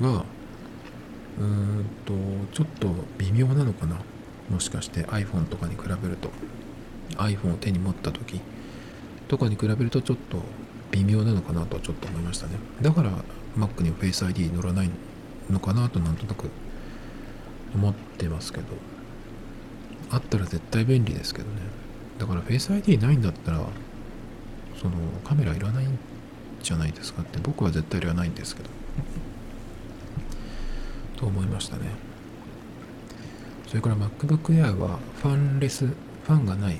はうーんとちょっと微妙なのかな。もしかして iPhone とかに比べると。iPhone を手に持った時。とかに比べるとちょっと微妙なのかなとちょっと思いましたね。だから Mac には Face ID 乗らないのかなとなんとなく思ってますけど。あったら絶対便利ですけどね。だから Face ID ないんだったらそのカメラいらないんじゃないですかって僕は絶対いらないんですけどと思いましたねそれから MacBook Air はファンレスファンがない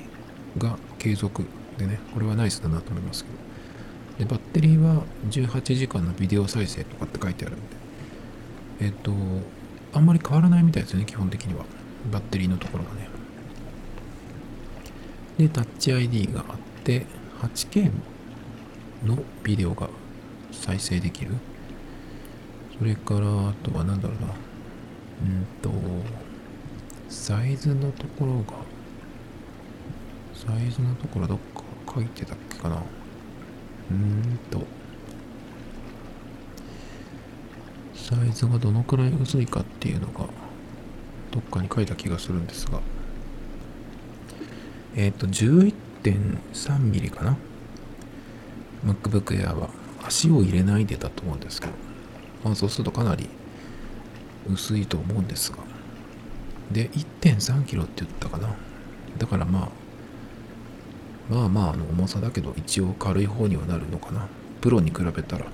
が継続でねこれはナイスだなと思いますけどで、バッテリーは18時間のビデオ再生とかって書いてあるんで、えっ、と、あんまり変わらないみたいですね、基本的には。バッテリーのところがね。で、タッチ ID があって、8K のビデオが再生できる。それから、あとは何だろうな。うんと、サイズのところが、サイズのところどっか書いてたっけかな。うーんとサイズがどのくらい薄いかっていうのがどっかに書いた気がするんですがえっ、と、11.3ミリかな。MacBook Air は足を入れないでだと思うんですけど、まあそうするとかなり薄いと思うんですが。で、1.3キロって言ったかな。だからまあ、まあまああの重さだけど一応軽い方にはなるのかな。プロに比べたら。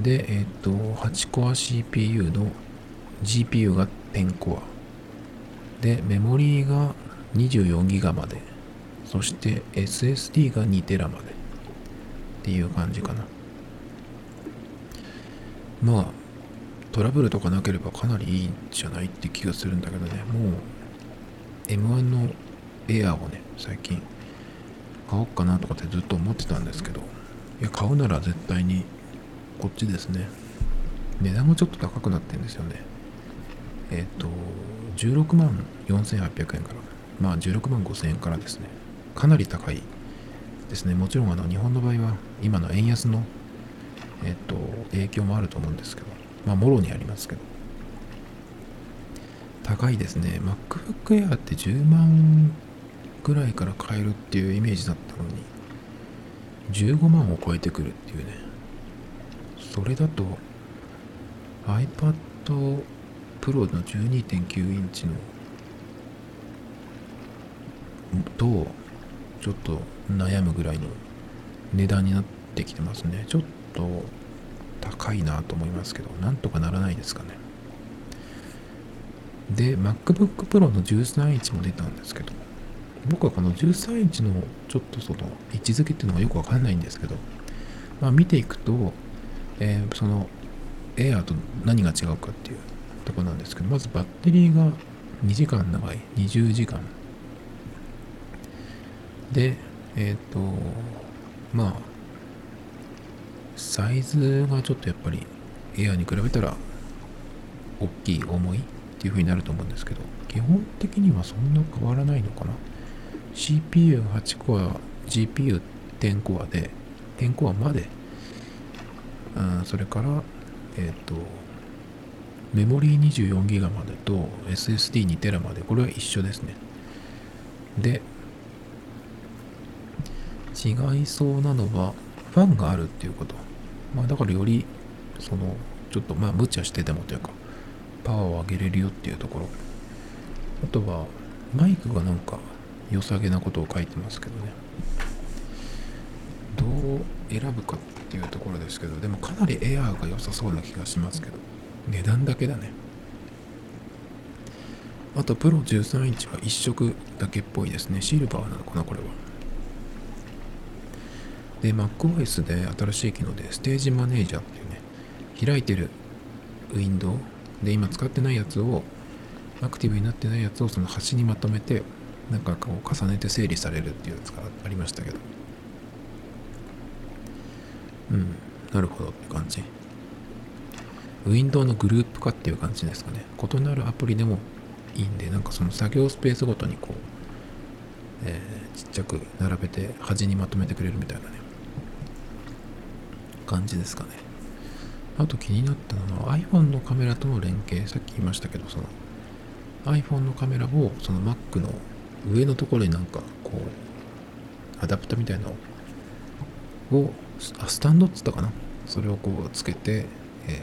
で、えっ、と、8コア CPU の GPU が10コア。で、メモリーが24ギガまで。そして SSD が2テラまで。っていう感じかな。まあ、トラブルとかなければかなりいいんじゃないって気がするんだけどね。もう、M1 の Air をね、最近買おうかなとかってずっと思ってたんですけど、いや、買うなら絶対にこっちですね。値段もちょっと高くなってるんですよね。えっ、と、16万4800円から、まあ16万5000円からですね。かなり高いですね。もちろんあの日本の場合は今の円安の、えっ、と、影響もあると思うんですけど、まあもろにありますけど。高いですね。MacBook Air って10万ぐらいから買えるっていうイメージだったのに、15万を超えてくるっていうね。それだと iPad Pro の12.9インチのとちょっと悩むぐらいの値段になってきてますね。ちょっと高いなと思いますけどなんとかならないですかね。で MacBook Pro の13インチも出たんですけど僕はこの13インチのちょっとその位置づけっていうのがよくわかんないんですけどまあ見ていくとえー、そのエアーと何が違うかっていうとこなんですけどまずバッテリーが2時間長い。20時間。でえっ、ー、とまあサイズがちょっとやっぱりエアに比べたら大きい重いっていう風になると思うんですけど基本的にはそんな変わらないのかな？CPU8 コア GPU10 コアで10コアまであそれから、えっ、ー、と、メモリー 24GB までと SSD2TB まで、これは一緒ですね。で、違いそうなのは、ファンがあるっていうこと。まあ、だからより、その、ちょっとまあ、無茶してでもというか、パワーを上げれるよっていうところ。あとは、マイクがなんか、良さげなことを書いてますけどね。どう選ぶかっていうところですけどでもかなりエアーが良さそうな気がしますけど値段だけだねあとプロ13インチは1色だけっぽいですねシルバーなのかなこれはで MacOS で新しい機能でステージマネージャーっていうね開いてるウィンドウで今使ってないやつをアクティブになってないやつをその端にまとめてなんかこう重ねて整理されるっていうやつがありましたけど。うんなるほどって感じ。ウィンドウのグループ化っていう感じですかね。異なるアプリでもいいんでなんかその作業スペースごとにこう、えー、ちっちゃく並べて端にまとめてくれるみたいなね。感じですかね。あと気になったのは iPhone のカメラとの連携。さっき言いましたけどその iPhone のカメラをその Mac の上のところになんかこうアダプタみたいなのをあスタンドっつったかな。それをこうつけて、え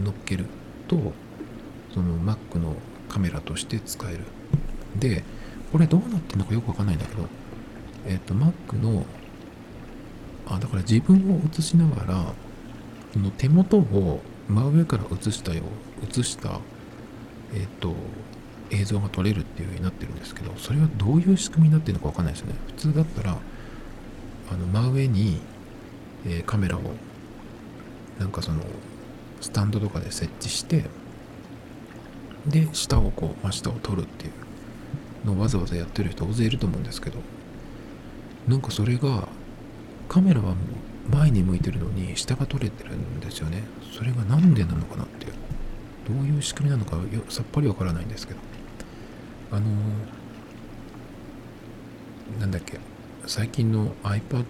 ー、乗っけるとその Mac のカメラとして使える。でこれどうなってるのかよくわかんないんだけどえっ、ー、と Mac のあだから自分を映しながらこの手元を真上から映したよ映したえっ、ー、と映像が撮れるっていう風になってるんですけどそれはどういう仕組みになってるのかわかんないですよね。普通だったらあの真上にえー、カメラをなんかそのスタンドとかで設置してで下をこう真下を撮るっていうのをわざわざやってる人大勢いると思うんですけどなんかそれがカメラは前に向いてるのに下が撮れてるんですよね。それが何でなのかなっていう。どういう仕組みなのかさっぱりわからないんですけど。あのー、なんだっけ。最近の iPad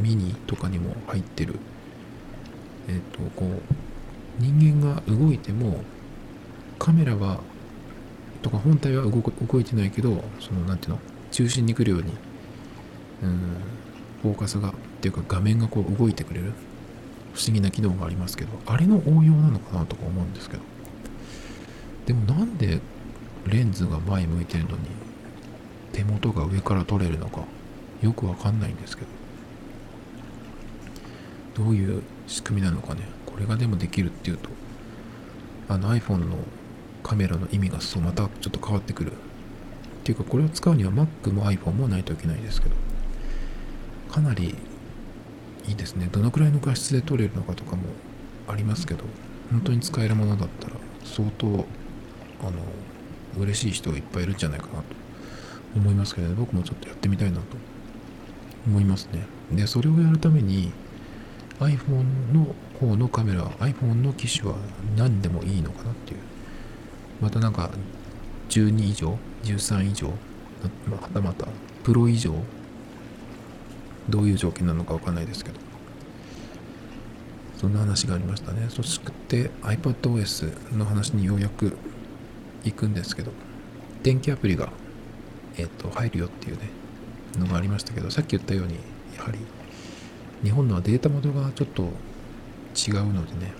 ミニとかにも入ってる。えっ、とこう人間が動いてもカメラはとか本体は動動いてないけどそのなんていうの？中心に来るようにうん。フォーカスがっていうか画面がこう動いてくれる。不思議な機能がありますけど。あれの応用なのかなとか思うんですけど。でもなんでレンズが前向いてるのに手元が上から撮れるのかよくわかんないんですけど。どういう仕組みなのかね。これがでもできるっていうとあの iPhone のカメラの意味がそうまたちょっと変わってくる。っていうかこれを使うには Mac も iPhone もないといけないですけど。かなりいいですね。どのくらいの画質で撮れるのかとかもありますけど本当に使えるものだったら相当あの嬉しい人がいっぱいいるんじゃないかなと思いますけど、ね、僕もちょっとやってみたいなと思いますね。でそれをやるために iPhone の方のカメラ iPhone の機種は何でもいいのかなっていう。またなんか12以上？13以上？またまたプロ以上？どういう条件なのかわかんないですけど。そんな話がありましたね。そして iPadOS の話にようやく行くんですけど。電気アプリが、え、ー、と入るよっていうねのがありましたけどさっき言ったようにやはり日本のはデータ元がちょっと違うのでね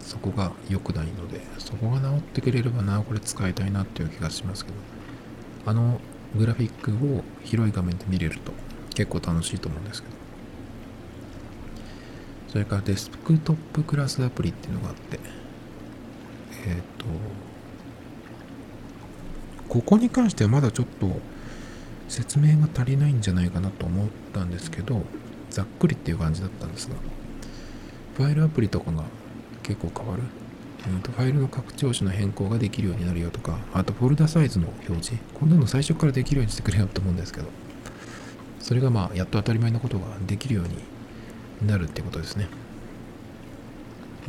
そこが良くないのでそこが治ってくれればなこれ使いたいなっていう気がしますけど。あのグラフィックを広い画面で見れると結構楽しいと思うんですけど。それからデスクトップクラスアプリっていうのがあって。えっ、ー、とここに関してはまだちょっと説明が足りないんじゃないかなと思ったんですけどざっくりっていう感じだったんですが。ファイルアプリとかが結構変わる、うん、とファイルの拡張子の変更ができるようになるよとかあとフォルダサイズの表示。こんなの最初からできるようにしてくれよと思うんですけど。それがまあやっと当たり前のことができるようになるってことですね。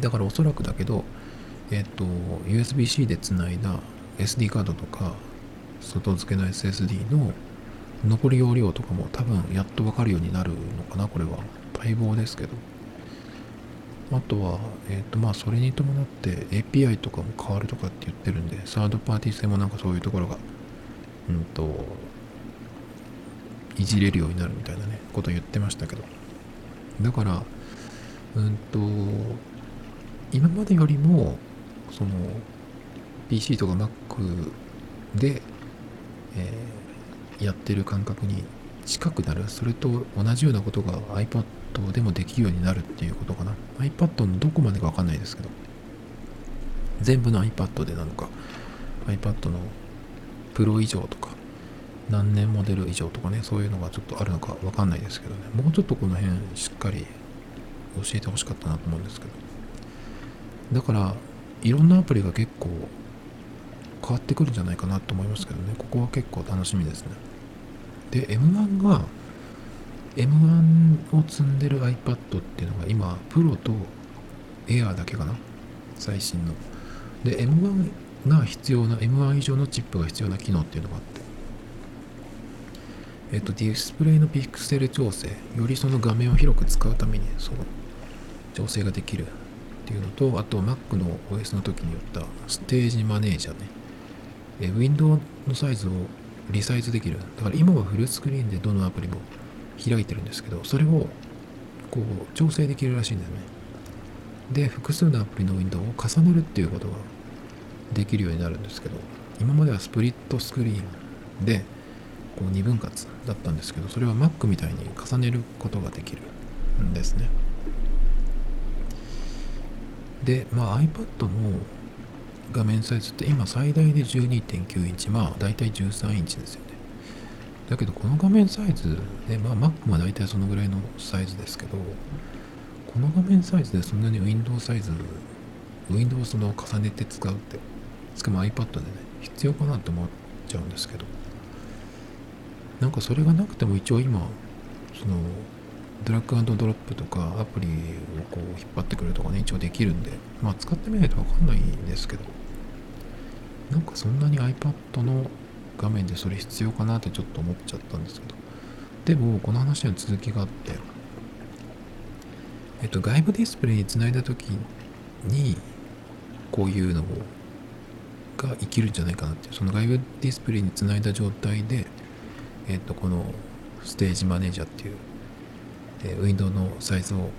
だからおそらくだけどえっ、と USB-C でつないだ SD カードとか外付けの SSD の残り容量とかも多分やっとわかるようになるのかなこれは待望ですけど。あとは、えっ、とまあそれに伴って API とかも変わるとかって言ってるんでサードパーティー性もなんかそういうところがうんといじれるようになるみたいなねこと言ってましたけど。だからうんと今までよりもその PC とか Mac で、えー、やってる感覚に近くなる。それと同じようなことが iPad でもできるようになるっていうことかな。iPad のどこまでかわかんないですけど。全部の iPad でなのか iPad のプロ以上とか何年モデル以上とかねそういうのがちょっとあるのかわかんないですけどね。もうちょっとこの辺しっかり教えてほしかったなと思うんですけど。だからいろんなアプリが結構変わってくるんじゃないかなと思いますけどね。ここは結構楽しみですね。で M1 が M1 を積んでる iPad っていうのが今プロと Air だけかな。最新の。で M1 が必要な M1 以上のチップが必要な機能っていうのがあって。えっと、ディスプレイのピクセル調整、よりその画面を広く使うために、その、調整ができるっていうのと、あと Mac の OS の時に言ったステージマネージャーね。え、ウィンドウのサイズをリサイズできる。だから今はフルスクリーンでどのアプリも開いてるんですけど、それをこう調整できるらしいんだよね。で、複数のアプリのウィンドウを重ねるっていうことができるようになるんですけど、今まではスプリットスクリーンで、こう2分割だったんですけどそれは Mac みたいに重ねることができるんですね。で、まあ、iPad の画面サイズって今最大で12.9インチまあ大体13インチですよね。だけどこの画面サイズで、まあ Mac は大体そのぐらいのサイズですけどこの画面サイズでそんなに Windows サイズ Windows の重ねて使うってしかも iPad でね必要かなと思っちゃうんですけど。なんかそれがなくても一応今そのドラッグドロップとかアプリをこう引っ張ってくるとかね一応できるんでまあ使ってみないとわかんないんですけど。なんかそんなに iPad の画面でそれ必要かなってちょっと思っちゃったんですけど。でもこの話には続きがあってえっと外部ディスプレイにつないだ時にこういうのが生きるんじゃないかなっていう。その外部ディスプレイにつないだ状態で、えっとこのステージマネージャーっていう、えー、ウィンドウのサイズを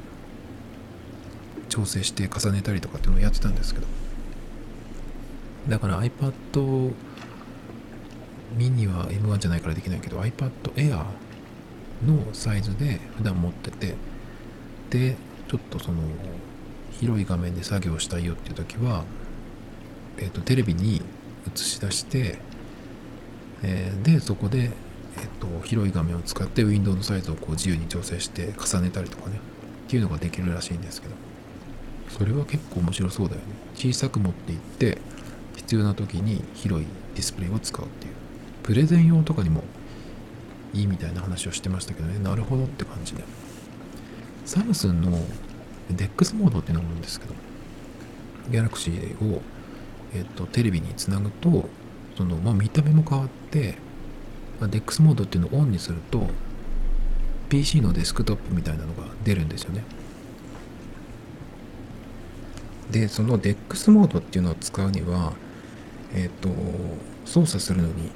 調整して重ねたりとかっていうのをやってたんですけど。だから iPad mini は M1 じゃないからできないけど iPad Air のサイズで普段持っててでちょっとその広い画面で作業したいよっていう時は、えーと、テレビに映し出して、えー、でそこで、えーと、広い画面を使ってウィンドウのサイズをこう自由に調整して重ねたりとかねっていうのができるらしいんですけど。それは結構面白そうだよね。小さく持っていって必要な時に広いディスプレイを使うっていう。プレゼン用とかにもいいみたいな話をしてましたけどね。なるほどって感じで。サムスンの DEX モードっていうのがあるんですけどギャラクシーを、えっと、テレビにつなぐとその、まあ、見た目も変わって、DEX モードっていうのをオンにすると PC のデスクトップみたいなのが出るんですよね。でその DEX モードっていうのを使うにはえっ、と操作するのに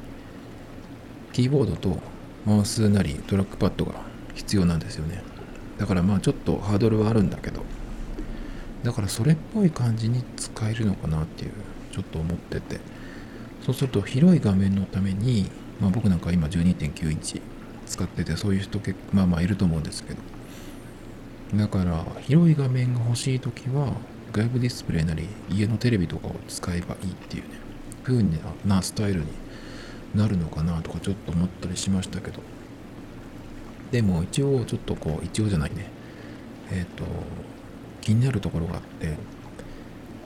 キーボードとマウスなりトラックパッドが必要なんですよね。だからまあちょっとハードルはあるんだけど。だからそれっぽい感じに使えるのかなっていうちょっと思ってて。そうすると広い画面のために、まあ、僕なんか今12.9インチ使っててそういう人結まあまあいると思うんですけど。だから広い画面が欲しい時は外部ディスプレイなり家のテレビとかを使えばいいっていうね風なスタイルになるのかなとかちょっと思ったりしましたけど。でも一応ちょっとこう一応じゃないね。えっ、ー、と気になるところがあって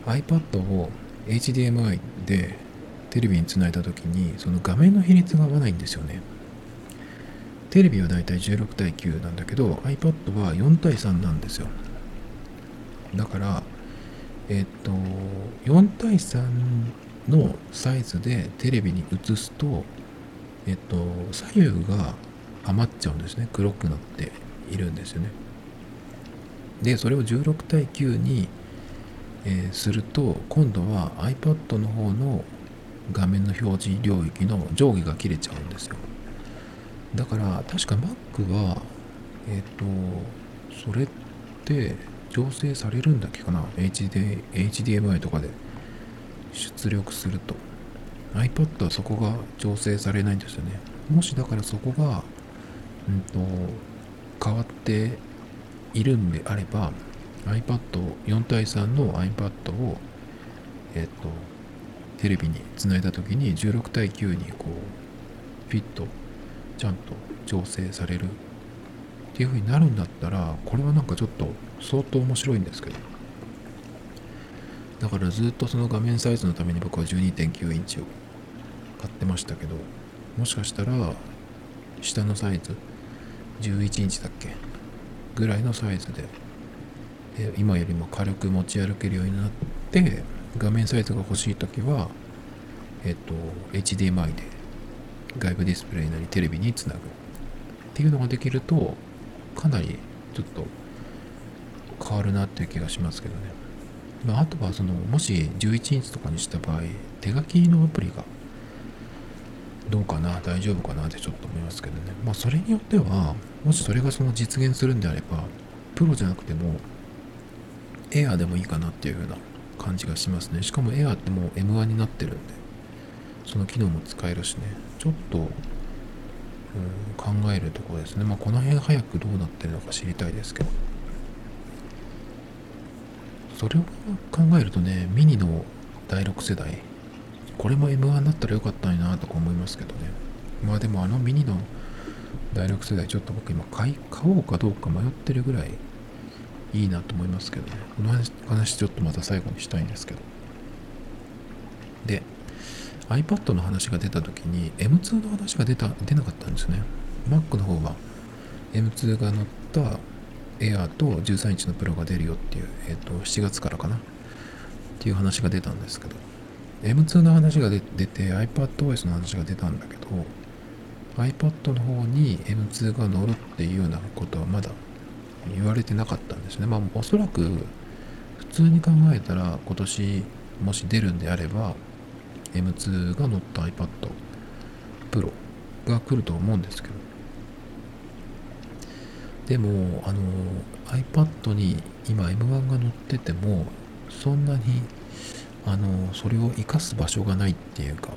iPad を HDMI でテレビにつないだ時にその画面の比率が合わないんですよね。テレビはだいたい16対9なんだけど iPad は4対3なんですよ。だからえっ、と4対3のサイズでテレビに映すとえっ、と左右が余っちゃうんですね。黒くなっているんですよね。でそれを16対9に、えー、すると今度は iPad の方の画面の表示領域の上下が切れちゃうんですよ。だから確か Mac はえっ、ー、とそれって調整されるんだっけかな？HD HDMI とかで。出力すると。iPad はそこが調整されないんですよね。もしだからそこがうんと、変わっているんであれば iPad4 対3の iPad をえっ、とテレビにつないだ時に16対9にこうフィットちゃんと調整されるっていう風になるんだったらこれはなんかちょっと相当面白いんですけど。だからずっとその画面サイズのために僕は12.9インチを買ってましたけどもしかしたら下のサイズ11インチだっけ？ぐらいのサイズでで今よりも軽く持ち歩けるようになって画面サイズが欲しい時はえっと HDMI で外部ディスプレイなりテレビにつなぐ。っていうのができるとかなりちょっと変わるなっていう気がしますけどね、まあ、あとはそのもし11インチとかにした場合手書きのアプリがどうかな大丈夫かなってちょっと思いますけどね。まあそれによってはもしそれがその実現するんであればプロじゃなくてもエアーでもいいかなっていう風な感じがしますね。しかもエアーってもう M1 になってるんでその機能も使えるしね。ちょっと、うん、考えるところですね。まあこの辺早くどうなってるのか知りたいですけど。それを考えるとねミニの第6世代これも M1 だったらよかったのになとか思いますけどね。まあでもあのミニの第6世代ちょっと僕今買い買おうかどうか迷ってるぐらいいいなと思いますけどね。この話ちょっとまた最後にしたいんですけど。で iPad の話が出た時に M2 の話が出た出なかったんですね。Mac の方は M2 が乗った Air と13インチのプロが出るよっていう、え、ー、と7月からかな。っていう話が出たんですけど。M2 の話が出て iPadOS の話が出たんだけど iPad の方に M2 が乗るっていうようなことはまだ言われてなかったんですね。まあおそらく普通に考えたら今年もし出るんであれば M2 が乗った iPad Pro が来ると思うんですけどでもあの iPad に今 M1 が乗っててもそんなにあのそれを活かす場所がないっていうか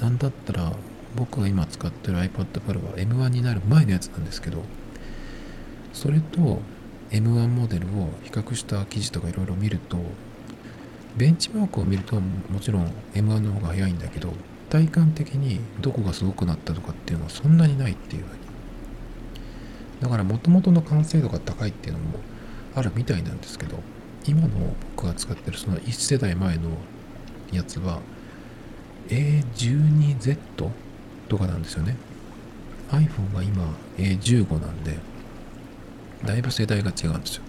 なんだったら僕が今使ってる iPad Pro は M1 になる前のやつなんですけどそれと M1 モデルを比較した記事とかいろいろ見るとベンチマークを見るともちろん M1 の方が早いんだけど体感的にどこがすごくなったとかっていうのはそんなにないっていうふうに。だからもともとの完成度が高いっていうのもあるみたいなんですけど今の僕が使ってるその1世代前のやつは A12Z とかなんですよね。iPhone が今 A15 なんでだいぶ世代が違うんですよ。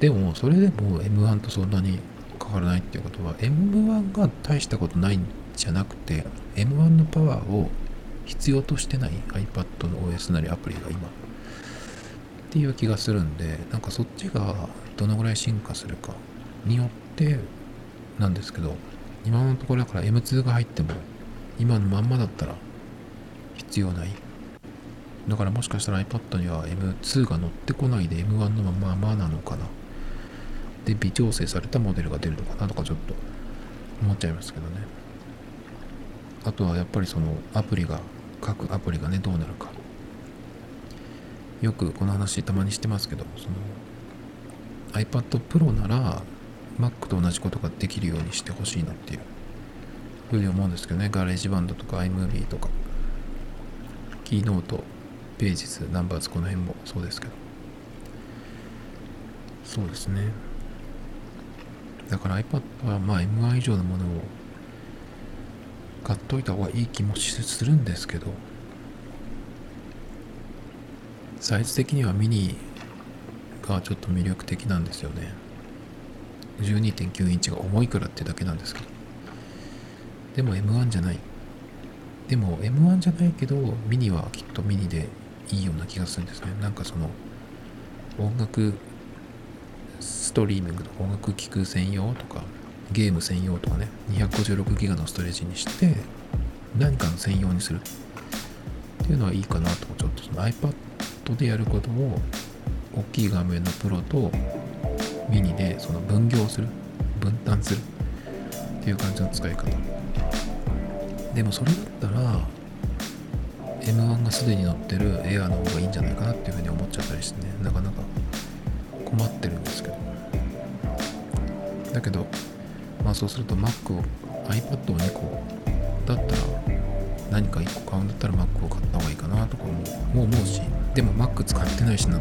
でもそれでも M1 とそんなに変わらないっていうことは M1 が大したことないんじゃなくて M1 のパワーを必要としてない iPad の OS なりアプリが今っていう気がするんでなんかそっちがどのぐらい進化するかによってなんですけど今のところだから M2 が入っても今のまんまだったら必要ないだからもしかしたら iPad には M2 が乗ってこないで M1 のままなのかな。で微調整されたモデルが出るのかなとかちょっと思っちゃいますけどね。あとはやっぱりそのアプリが各アプリがねどうなるか。よくこの話たまにしてますけどその iPad Pro なら Mac と同じことができるようにしてほしいなっていうふうに思うんですけどね。 GarageBand とか iMovie とか Keynote Pages Numbers この辺もそうですけど。そうですね。だから iPad はまあ M1 以上のものを買っといた方がいい気もするんですけどサイズ的にはミニがちょっと魅力的なんですよね。12.9インチが重いからってだけなんですけど。でも M1 じゃない。でも M1 じゃないけどミニはきっとミニでいいような気がするんですね。なんかその音楽ストリーミングの音楽聴く専用とかゲーム専用とかね256ギガのストレージにして何かの専用にするっていうのはいいかなと。ちょっとその iPad でやることを大きい画面のプロとミニでその分業する分担するっていう感じの使い方。でもそれだったら M1 がすでに乗ってる Air の方がいいんじゃないかなっていうふうに思っちゃったりしてねなかなか困ってるんですけど。だけどまあそうすると Mac を iPad を2個だったら何か1個買うんだったら Mac を買った方がいいかなとかももう思うしでも Mac 使ってないしな。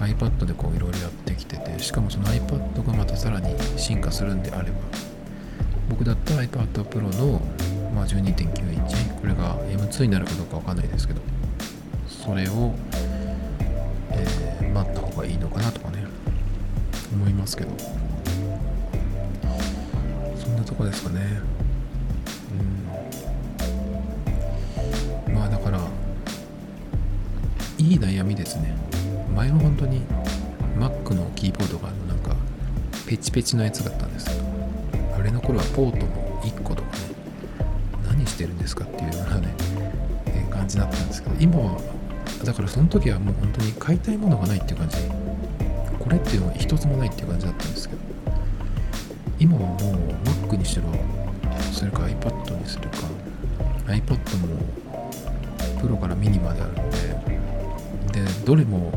iPad でこういろいろやってきててしかもその iPad がまたさらに進化するんであれば僕だったら iPad Pro の、まあ、12.9インチこれが M2 になるかどうかわかんないですけどそれを、えー、待った方がいいのかなとかね思いますけど。そんなとこですかね。うん。まあだからいい悩みですね。前は本当に Mac のキーボードがなんかペチペチのやつだったんです。頃はポートも1個とかね何してるんですかっていうようなね、えー、感じだったんですけど今はだからその時はもう本当に買いたいものがないっていう感じこれっていうのは一つもないっていう感じだったんですけど今はもう Mac にしろ。それか iPad にするか。iPad もプロからミニまであるので。でどれも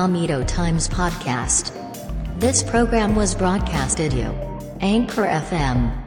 Tomito Times Podcast. This program was broadcasted you. Anchor FM.